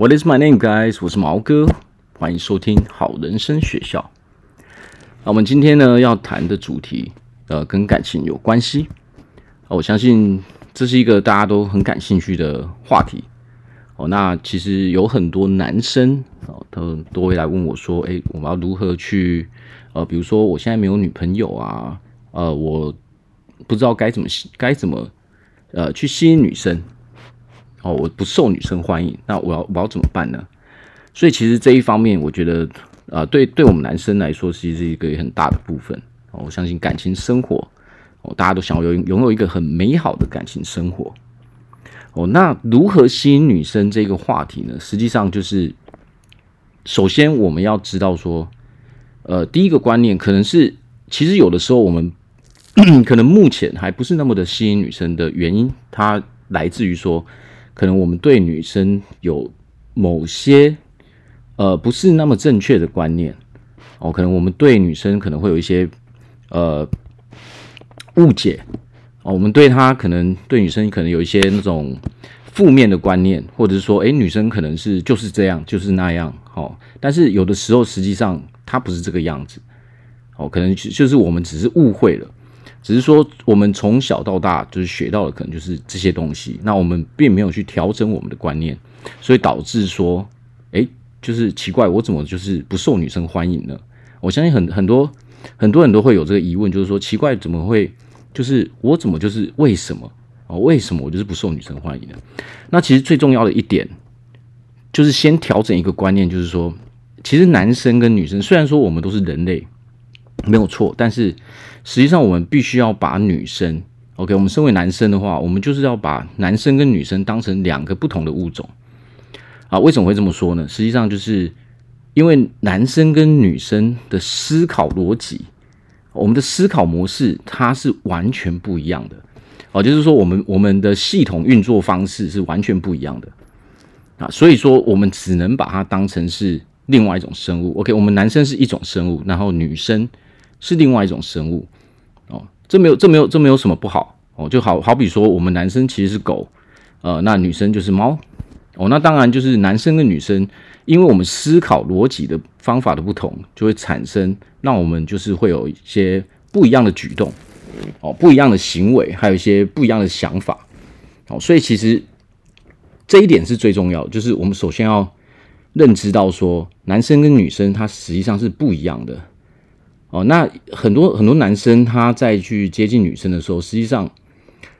What is my name, guys？我是毛哥，欢迎收听好人生学校。那我们今天呢要谈的主题，呃，跟感情有关系。我相信这是一个大家都很感兴趣的话题。哦，那其实有很多男生哦，都都会来问我说：“诶，我们要如何去？呃，比如说我现在没有女朋友啊，呃，我不知道该怎么该怎么呃去吸引女生。”哦，我不受女生欢迎，那我要我要怎么办呢？所以其实这一方面，我觉得，呃，对对我们男生来说，其实是一个很大的部分。哦，我相信感情生活，哦，大家都想要拥拥有一个很美好的感情生活。哦，那如何吸引女生这个话题呢？实际上就是，首先我们要知道说，呃，第一个观念可能是，其实有的时候我们 可能目前还不是那么的吸引女生的原因，它来自于说。可能我们对女生有某些呃不是那么正确的观念。哦，可能我们对女生可能会有一些呃误解。哦，我们对她可能对女生可能有一些那种负面的观念，或者是说，哎，女生可能是就是这样，就是那样，哦，但是有的时候实际上她不是这个样子。哦，可能就是我们只是误会了。只是说，我们从小到大就是学到的，可能就是这些东西。那我们并没有去调整我们的观念，所以导致说，诶，就是奇怪，我怎么就是不受女生欢迎呢？我相信很很多很多人都会有这个疑问，就是说，奇怪，怎么会？就是我怎么就是为什么？哦，为什么我就是不受女生欢迎呢？那其实最重要的一点，就是先调整一个观念，就是说，其实男生跟女生虽然说我们都是人类，没有错，但是。实际上，我们必须要把女生，OK，我们身为男生的话，我们就是要把男生跟女生当成两个不同的物种啊。为什么会这么说呢？实际上，就是因为男生跟女生的思考逻辑，我们的思考模式它是完全不一样的哦。就是说，我们我们的系统运作方式是完全不一样的啊。所以说，我们只能把它当成是另外一种生物。OK，我们男生是一种生物，然后女生是另外一种生物哦。这没有，这没有，这没有什么不好哦。就好好比说，我们男生其实是狗，呃，那女生就是猫哦。那当然就是男生跟女生，因为我们思考逻辑的方法的不同，就会产生让我们就是会有一些不一样的举动哦，不一样的行为，还有一些不一样的想法哦。所以其实这一点是最重要，就是我们首先要认知到说，男生跟女生他实际上是不一样的。哦，那很多很多男生他在去接近女生的时候，实际上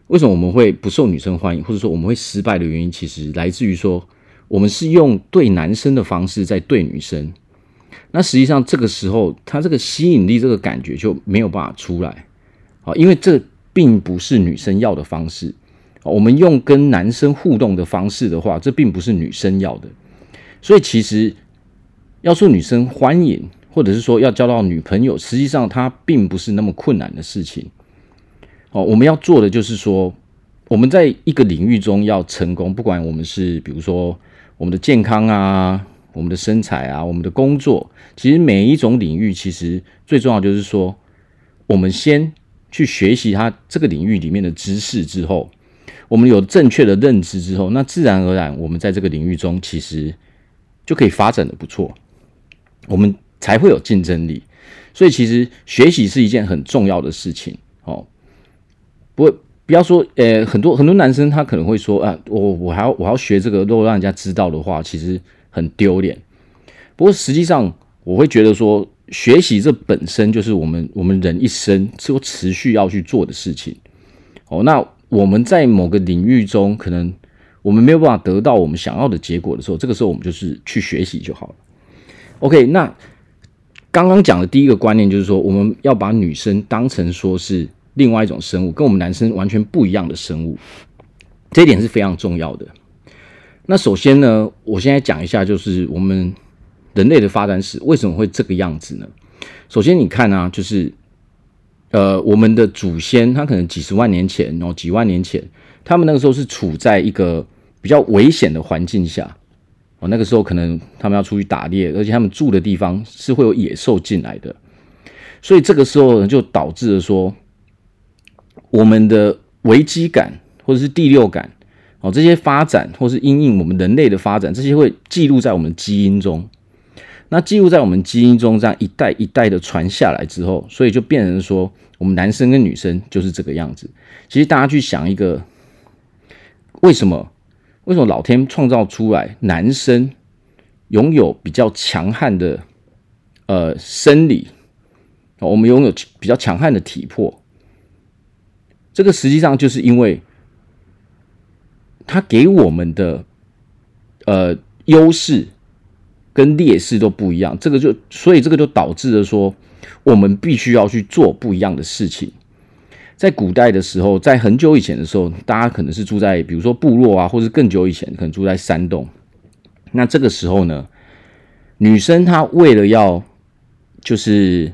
为什么我们会不受女生欢迎，或者说我们会失败的原因，其实来自于说我们是用对男生的方式在对女生。那实际上这个时候，他这个吸引力这个感觉就没有办法出来啊，因为这并不是女生要的方式。我们用跟男生互动的方式的话，这并不是女生要的。所以其实要说女生欢迎。或者是说要交到女朋友，实际上它并不是那么困难的事情。哦，我们要做的就是说，我们在一个领域中要成功，不管我们是比如说我们的健康啊、我们的身材啊、我们的工作，其实每一种领域，其实最重要就是说，我们先去学习它这个领域里面的知识之后，我们有正确的认知之后，那自然而然，我们在这个领域中其实就可以发展的不错。我们。才会有竞争力，所以其实学习是一件很重要的事情哦。不会，不要说，呃，很多很多男生他可能会说，啊，我我还要我还要学这个，如果让人家知道的话，其实很丢脸。不过实际上，我会觉得说，学习这本身就是我们我们人一生都持续要去做的事情。哦，那我们在某个领域中，可能我们没有办法得到我们想要的结果的时候，这个时候我们就是去学习就好了。OK，那。刚刚讲的第一个观念就是说，我们要把女生当成说是另外一种生物，跟我们男生完全不一样的生物，这一点是非常重要的。那首先呢，我现在讲一下，就是我们人类的发展史为什么会这个样子呢？首先，你看啊，就是呃，我们的祖先他可能几十万年前，然后几万年前，他们那个时候是处在一个比较危险的环境下。哦，那个时候可能他们要出去打猎，而且他们住的地方是会有野兽进来的，所以这个时候呢，就导致了说，我们的危机感或者是第六感，哦，这些发展或是因应我们人类的发展，这些会记录在我们基因中。那记录在我们基因中，这样一代一代的传下来之后，所以就变成说，我们男生跟女生就是这个样子。其实大家去想一个，为什么？为什么老天创造出来男生拥有比较强悍的呃生理？我们拥有比较强悍的体魄。这个实际上就是因为。他给我们的呃优势跟劣势都不一样，这个就所以这个就导致了说，我们必须要去做不一样的事情。在古代的时候，在很久以前的时候，大家可能是住在比如说部落啊，或者更久以前可能住在山洞。那这个时候呢，女生她为了要就是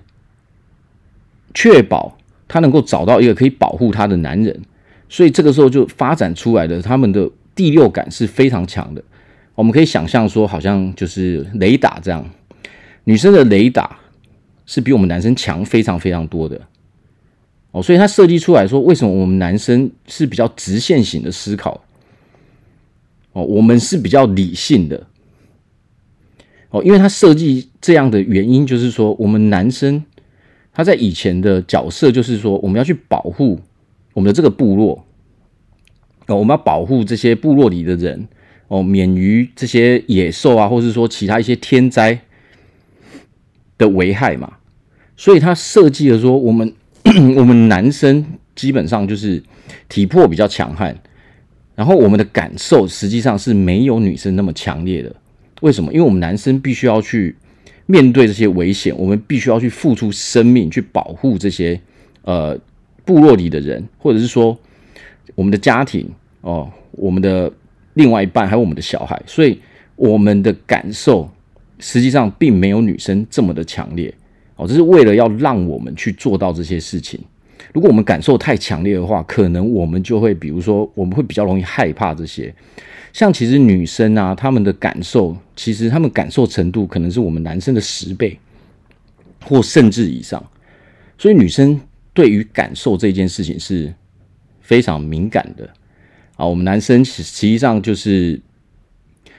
确保她能够找到一个可以保护她的男人。所以这个时候就发展出来的，他们的第六感是非常强的。我们可以想象说，好像就是雷达这样，女生的雷达是比我们男生强非常非常多的。哦，所以他设计出来说，为什么我们男生是比较直线型的思考？哦，我们是比较理性的。哦，因为他设计这样的原因，就是说我们男生他在以前的角色，就是说我们要去保护。我们的这个部落哦，我们要保护这些部落里的人哦，免于这些野兽啊，或是说其他一些天灾的危害嘛。所以他设计了说，我们 我们男生基本上就是体魄比较强悍，然后我们的感受实际上是没有女生那么强烈的。为什么？因为我们男生必须要去面对这些危险，我们必须要去付出生命去保护这些呃。部落里的人，或者是说我们的家庭哦，我们的另外一半，还有我们的小孩，所以我们的感受实际上并没有女生这么的强烈哦。这是为了要让我们去做到这些事情。如果我们感受太强烈的话，可能我们就会，比如说，我们会比较容易害怕这些。像其实女生啊，她们的感受，其实她们感受程度可能是我们男生的十倍，或甚至以上。所以女生。对于感受这件事情是非常敏感的啊，我们男生实际上就是，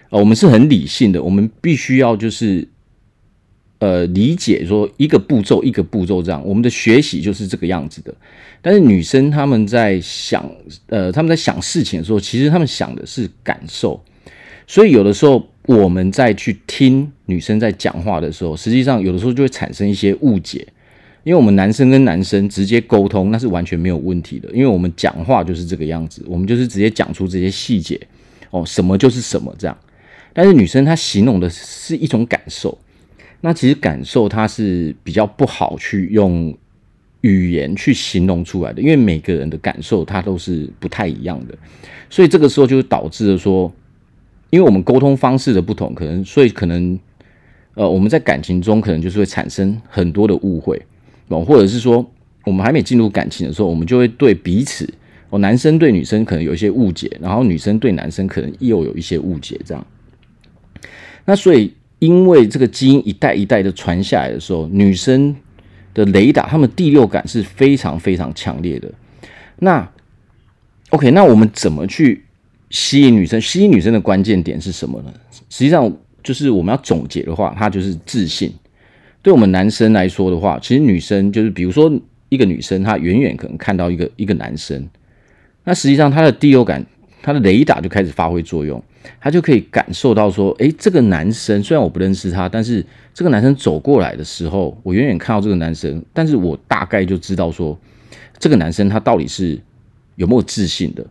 呃，我们是很理性的，我们必须要就是，呃，理解说一个步骤一个步骤这样，我们的学习就是这个样子的。但是女生她们在想，呃，她们在想事情的时候，其实她们想的是感受，所以有的时候我们在去听女生在讲话的时候，实际上有的时候就会产生一些误解。因为我们男生跟男生直接沟通，那是完全没有问题的。因为我们讲话就是这个样子，我们就是直接讲出这些细节哦，什么就是什么这样。但是女生她形容的是一种感受，那其实感受它是比较不好去用语言去形容出来的，因为每个人的感受它都是不太一样的，所以这个时候就导致了说，因为我们沟通方式的不同，可能所以可能呃我们在感情中可能就是会产生很多的误会。哦或者是说，我们还没进入感情的时候，我们就会对彼此，哦，男生对女生可能有一些误解，然后女生对男生可能又有一些误解，这样。那所以，因为这个基因一代一代的传下来的时候，女生的雷达，她们第六感是非常非常强烈的。那，OK，那我们怎么去吸引女生？吸引女生的关键点是什么呢？实际上，就是我们要总结的话，它就是自信。对我们男生来说的话，其实女生就是，比如说一个女生，她远远可能看到一个一个男生，那实际上她的第六感，她的雷达就开始发挥作用，她就可以感受到说，诶，这个男生虽然我不认识他，但是这个男生走过来的时候，我远远看到这个男生，但是我大概就知道说，这个男生他到底是有没有自信的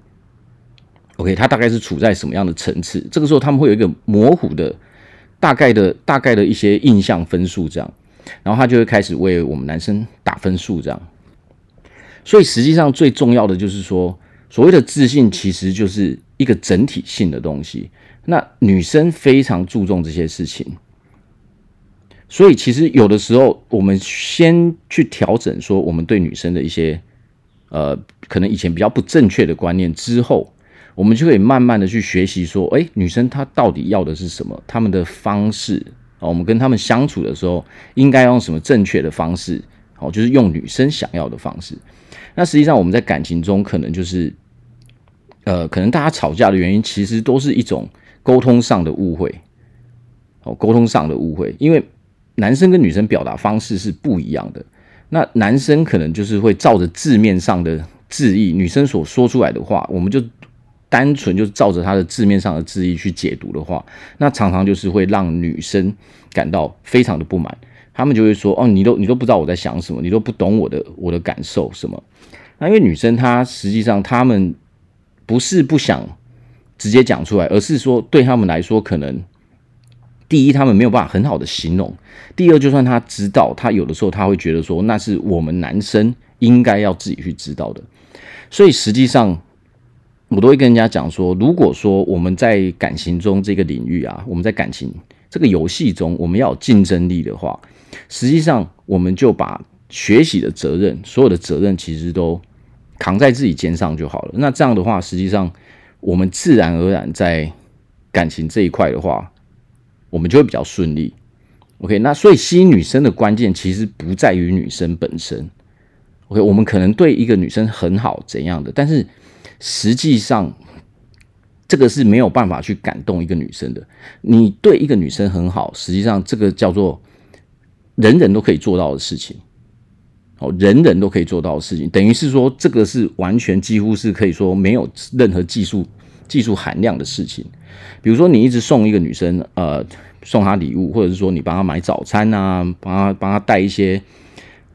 ，OK，他大概是处在什么样的层次？这个时候他们会有一个模糊的、大概的、大概的一些印象分数，这样。然后他就会开始为我们男生打分数，这样。所以实际上最重要的就是说，所谓的自信其实就是一个整体性的东西。那女生非常注重这些事情，所以其实有的时候我们先去调整说我们对女生的一些呃可能以前比较不正确的观念之后，我们就可以慢慢的去学习说，哎，女生她到底要的是什么？她们的方式啊。我们跟他们相处的时候，应该用什么正确的方式？好，就是用女生想要的方式。那实际上我们在感情中，可能就是呃，可能大家吵架的原因，其实都是一种沟通上的误会。哦，沟通上的误会，因为男生跟女生表达方式是不一样的。那男生可能就是会照着字面上的字意，女生所说出来的话，我们就单纯就是照着他的字面上的字意去解读的话，那常常就是会让女生感到非常的不满。他们就会说：“哦，你都你都不知道我在想什么，你都不懂我的我的感受什么。”那因为女生她实际上她们不是不想直接讲出来，而是说对他们来说可能。第一，他们没有办法很好的形容；第二，就算他知道，他有的时候他会觉得说，那是我们男生应该要自己去知道的。所以实际上，我都会跟人家讲说，如果说我们在感情中这个领域啊，我们在感情这个游戏中，我们要有竞争力的话，实际上我们就把学习的责任，所有的责任其实都扛在自己肩上就好了。那这样的话，实际上我们自然而然在感情这一块的话。我们就会比较顺利，OK。那所以吸引女生的关键其实不在于女生本身，OK。我们可能对一个女生很好怎样的，但是实际上这个是没有办法去感动一个女生的。你对一个女生很好，实际上这个叫做人人都可以做到的事情，哦，人人都可以做到的事情，等于是说这个是完全几乎是可以说没有任何技术技术含量的事情。比如说，你一直送一个女生，呃，送她礼物，或者是说你帮她买早餐啊，帮她帮她带一些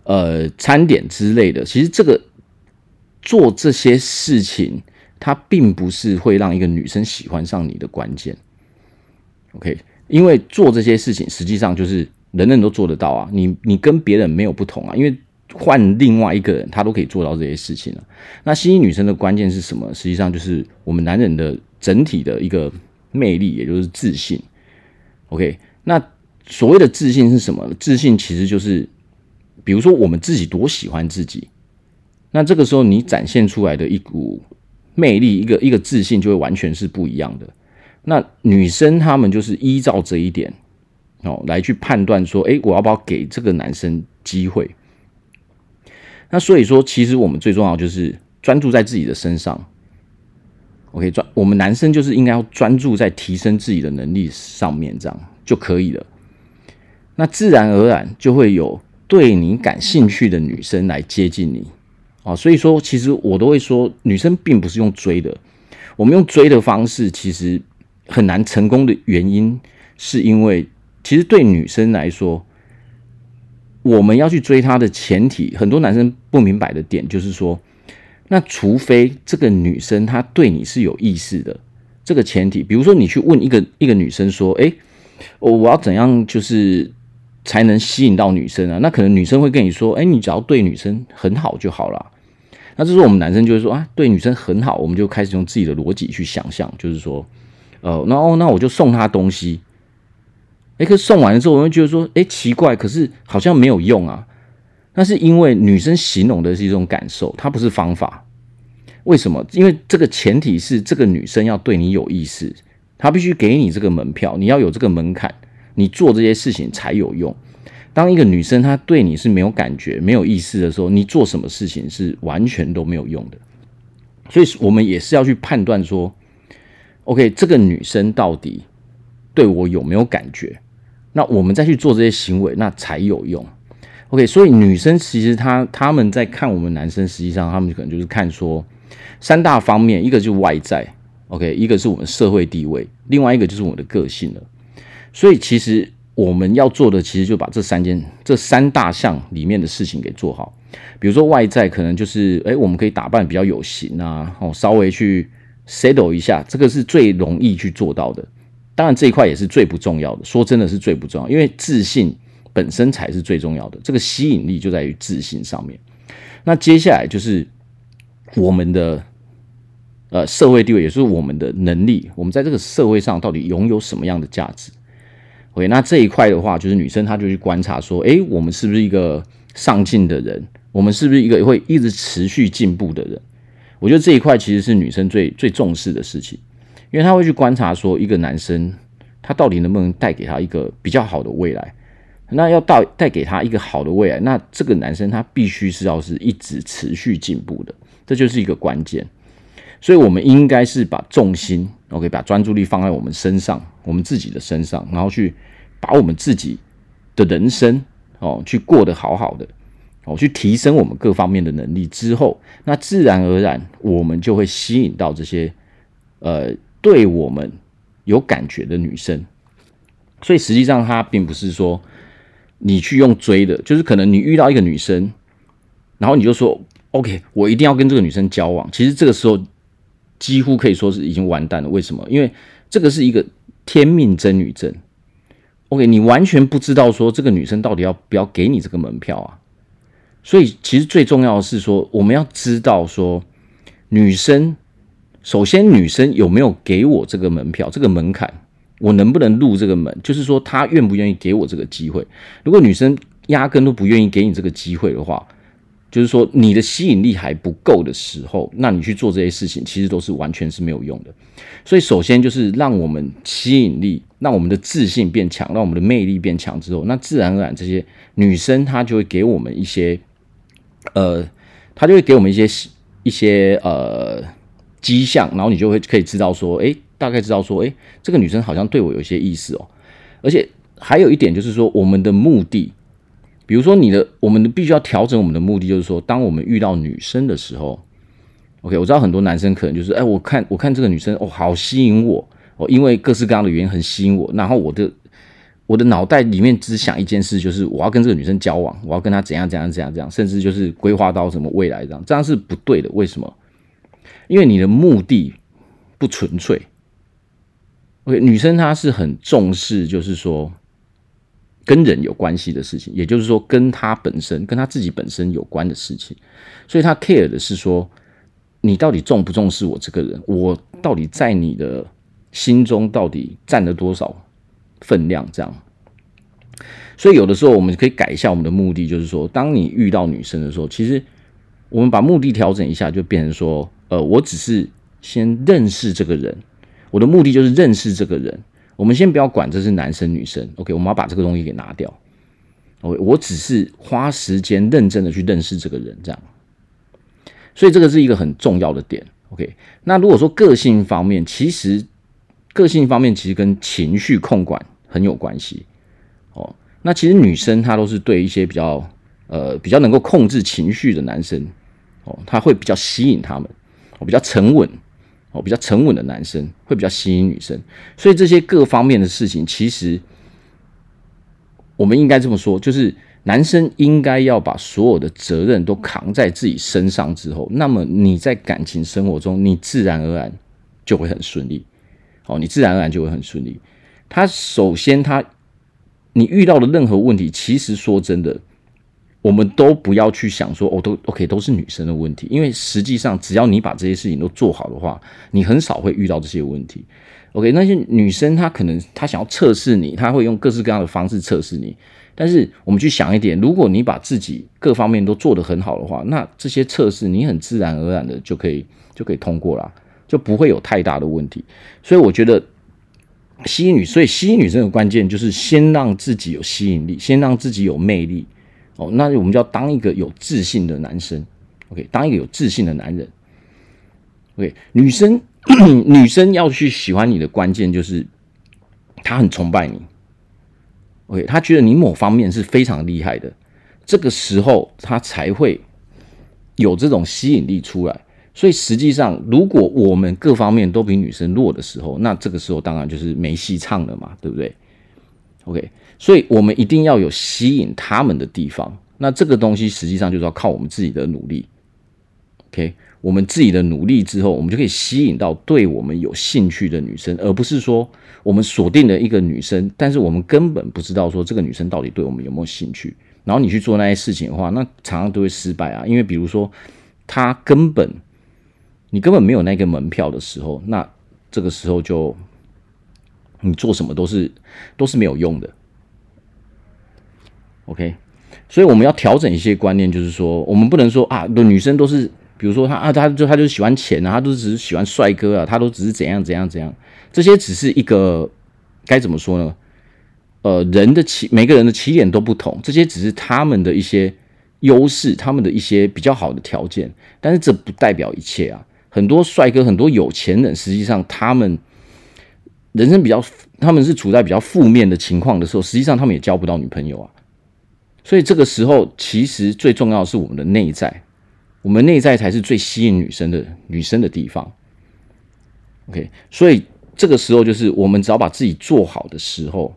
呃餐点之类的。其实这个做这些事情，它并不是会让一个女生喜欢上你的关键。OK，因为做这些事情实际上就是人人都做得到啊，你你跟别人没有不同啊，因为换另外一个人，他都可以做到这些事情了。那吸引女生的关键是什么？实际上就是我们男人的整体的一个。魅力，也就是自信。OK，那所谓的自信是什么？自信其实就是，比如说我们自己多喜欢自己，那这个时候你展现出来的一股魅力，一个一个自信就会完全是不一样的。那女生她们就是依照这一点哦来去判断说，诶，我要不要给这个男生机会？那所以说，其实我们最重要就是专注在自己的身上。OK，专我们男生就是应该要专注在提升自己的能力上面，这样就可以了。那自然而然就会有对你感兴趣的女生来接近你啊。所以说，其实我都会说，女生并不是用追的。我们用追的方式，其实很难成功的原因，是因为其实对女生来说，我们要去追她的前提，很多男生不明白的点就是说。那除非这个女生她对你是有意思的，这个前提，比如说你去问一个一个女生说：“诶，我我要怎样就是才能吸引到女生啊？”那可能女生会跟你说：“诶，你只要对女生很好就好了。”那这时候我们男生就会说：“啊，对女生很好，我们就开始用自己的逻辑去想象，就是说，呃，那哦，那我就送她东西。诶，可送完了之后，我会觉得说：诶，奇怪，可是好像没有用啊。”那是因为女生形容的是一种感受，它不是方法。为什么？因为这个前提是这个女生要对你有意思，她必须给你这个门票，你要有这个门槛，你做这些事情才有用。当一个女生她对你是没有感觉、没有意思的时候，你做什么事情是完全都没有用的。所以，我们也是要去判断说，OK，这个女生到底对我有没有感觉？那我们再去做这些行为，那才有用。OK，所以女生其实她她们在看我们男生，实际上他们可能就是看说三大方面，一个就是外在，OK，一个是我们社会地位，另外一个就是我的个性了。所以其实我们要做的，其实就把这三件、这三大项里面的事情给做好。比如说外在，可能就是哎，我们可以打扮比较有型啊，哦，稍微去 settle 一下，这个是最容易去做到的。当然这一块也是最不重要的，说真的是最不重要，因为自信。本身才是最重要的，这个吸引力就在于自信上面。那接下来就是我们的呃社会地位，也是我们的能力，我们在这个社会上到底拥有什么样的价值？OK，那这一块的话，就是女生她就去观察说，诶，我们是不是一个上进的人？我们是不是一个会一直持续进步的人？我觉得这一块其实是女生最最重视的事情，因为他会去观察说，一个男生他到底能不能带给他一个比较好的未来。那要到带给他一个好的未来，那这个男生他必须是要是一直持续进步的，这就是一个关键。所以我们应该是把重心，OK，把专注力放在我们身上，我们自己的身上，然后去把我们自己的人生哦，去过得好好的，哦，去提升我们各方面的能力之后，那自然而然我们就会吸引到这些呃对我们有感觉的女生。所以实际上，它并不是说你去用追的，就是可能你遇到一个女生，然后你就说 OK，我一定要跟这个女生交往。其实这个时候几乎可以说是已经完蛋了。为什么？因为这个是一个天命真女症。OK，你完全不知道说这个女生到底要不要给你这个门票啊。所以其实最重要的是说，我们要知道说，女生首先女生有没有给我这个门票，这个门槛。我能不能入这个门？就是说，她愿不愿意给我这个机会？如果女生压根都不愿意给你这个机会的话，就是说你的吸引力还不够的时候，那你去做这些事情，其实都是完全是没有用的。所以，首先就是让我们吸引力，让我们的自信变强，让我们的魅力变强之后，那自然而然这些女生她就会给我们一些，呃，她就会给我们一些一些呃迹象，然后你就会可以知道说，诶。大概知道说，诶，这个女生好像对我有些意思哦。而且还有一点就是说，我们的目的，比如说你的，我们必须要调整我们的目的，就是说，当我们遇到女生的时候，OK，我知道很多男生可能就是，哎，我看我看这个女生哦，好吸引我哦，因为各式各样的原因很吸引我，然后我的我的脑袋里面只想一件事，就是我要跟这个女生交往，我要跟她怎样怎样怎样怎样，甚至就是规划到什么未来这样，这样是不对的。为什么？因为你的目的不纯粹。，OK，女生她是很重视，就是说跟人有关系的事情，也就是说跟她本身、跟她自己本身有关的事情，所以她 care 的是说，你到底重不重视我这个人？我到底在你的心中到底占了多少分量？这样，所以有的时候我们可以改一下我们的目的，就是说，当你遇到女生的时候，其实我们把目的调整一下，就变成说，呃，我只是先认识这个人。我的目的就是认识这个人。我们先不要管这是男生女生，OK？我们要把这个东西给拿掉。OK？我只是花时间认真的去认识这个人，这样。所以这个是一个很重要的点，OK？那如果说个性方面，其实个性方面其实跟情绪控管很有关系哦。那其实女生她都是对一些比较呃比较能够控制情绪的男生哦，她会比较吸引他们，我，比较沉稳。哦，比较沉稳的男生会比较吸引女生，所以这些各方面的事情，其实我们应该这么说，就是男生应该要把所有的责任都扛在自己身上之后，那么你在感情生活中，你自然而然就会很顺利。哦，你自然而然就会很顺利。他首先，他你遇到的任何问题，其实说真的。我们都不要去想说，哦，都 OK，都是女生的问题，因为实际上只要你把这些事情都做好的话，你很少会遇到这些问题。OK，那些女生她可能她想要测试你，她会用各式各样的方式测试你。但是我们去想一点，如果你把自己各方面都做得很好的话，那这些测试你很自然而然的就可以就可以通过了，就不会有太大的问题。所以我觉得吸引女，所以吸引女生的关键就是先让自己有吸引力，先让自己有魅力。哦，那我们就要当一个有自信的男生，OK，当一个有自信的男人，OK，女生 女生要去喜欢你的关键就是她很崇拜你，OK，她觉得你某方面是非常厉害的，这个时候她才会有这种吸引力出来。所以实际上，如果我们各方面都比女生弱的时候，那这个时候当然就是没戏唱了嘛，对不对？OK。所以，我们一定要有吸引他们的地方。那这个东西实际上就是要靠我们自己的努力。OK，我们自己的努力之后，我们就可以吸引到对我们有兴趣的女生，而不是说我们锁定了一个女生，但是我们根本不知道说这个女生到底对我们有没有兴趣。然后你去做那些事情的话，那常常都会失败啊。因为比如说，她根本你根本没有那个门票的时候，那这个时候就你做什么都是都是没有用的。OK，所以我们要调整一些观念，就是说，我们不能说啊，女生都是，比如说她啊，她就她就喜欢钱啊，她都只是喜欢帅哥啊，她都只是怎样怎样怎样，这些只是一个该怎么说呢？呃，人的起每个人的起点都不同，这些只是他们的一些优势，他们的一些比较好的条件，但是这不代表一切啊。很多帅哥、很多有钱人，实际上他们人生比较，他们是处在比较负面的情况的时候，实际上他们也交不到女朋友啊。所以这个时候，其实最重要的是我们的内在，我们内在才是最吸引女生的女生的地方。OK，所以这个时候就是我们只要把自己做好的时候，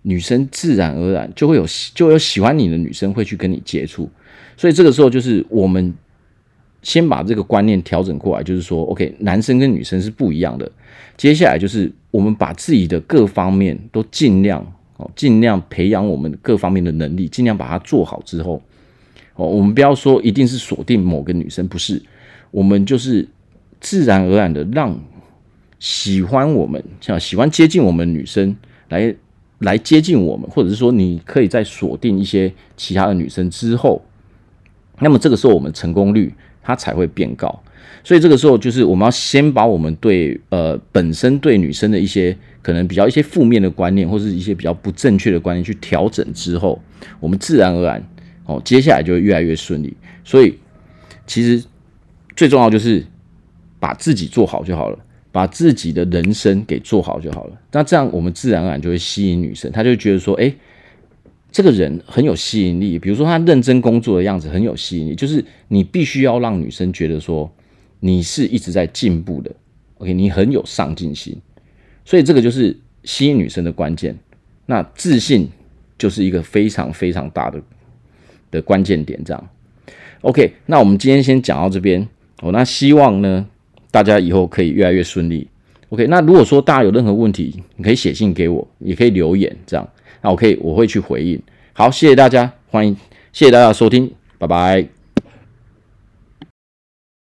女生自然而然就会有就有喜欢你的女生会去跟你接触。所以这个时候就是我们。先把这个观念调整过来，就是说，OK，男生跟女生是不一样的。接下来就是我们把自己的各方面都尽量哦，尽量培养我们各方面的能力，尽量把它做好之后，哦，我们不要说一定是锁定某个女生，不是，我们就是自然而然的让喜欢我们、像喜欢接近我们女生来来接近我们，或者是说，你可以在锁定一些其他的女生之后，那么这个时候我们成功率。它才会变高，所以这个时候就是我们要先把我们对呃本身对女生的一些可能比较一些负面的观念，或是一些比较不正确的观念去调整之后，我们自然而然哦，接下来就会越来越顺利。所以其实最重要就是把自己做好就好了，把自己的人生给做好就好了。那这样我们自然而然就会吸引女生，她就觉得说，哎。这个人很有吸引力，比如说他认真工作的样子很有吸引力，就是你必须要让女生觉得说你是一直在进步的，OK，你很有上进心，所以这个就是吸引女生的关键。那自信就是一个非常非常大的的关键点，这样。OK，那我们今天先讲到这边哦。那希望呢大家以后可以越来越顺利。OK，那如果说大家有任何问题，你可以写信给我，也可以留言这样。那我可以，我会去回应。好，谢谢大家，欢迎，谢谢大家收听，拜拜。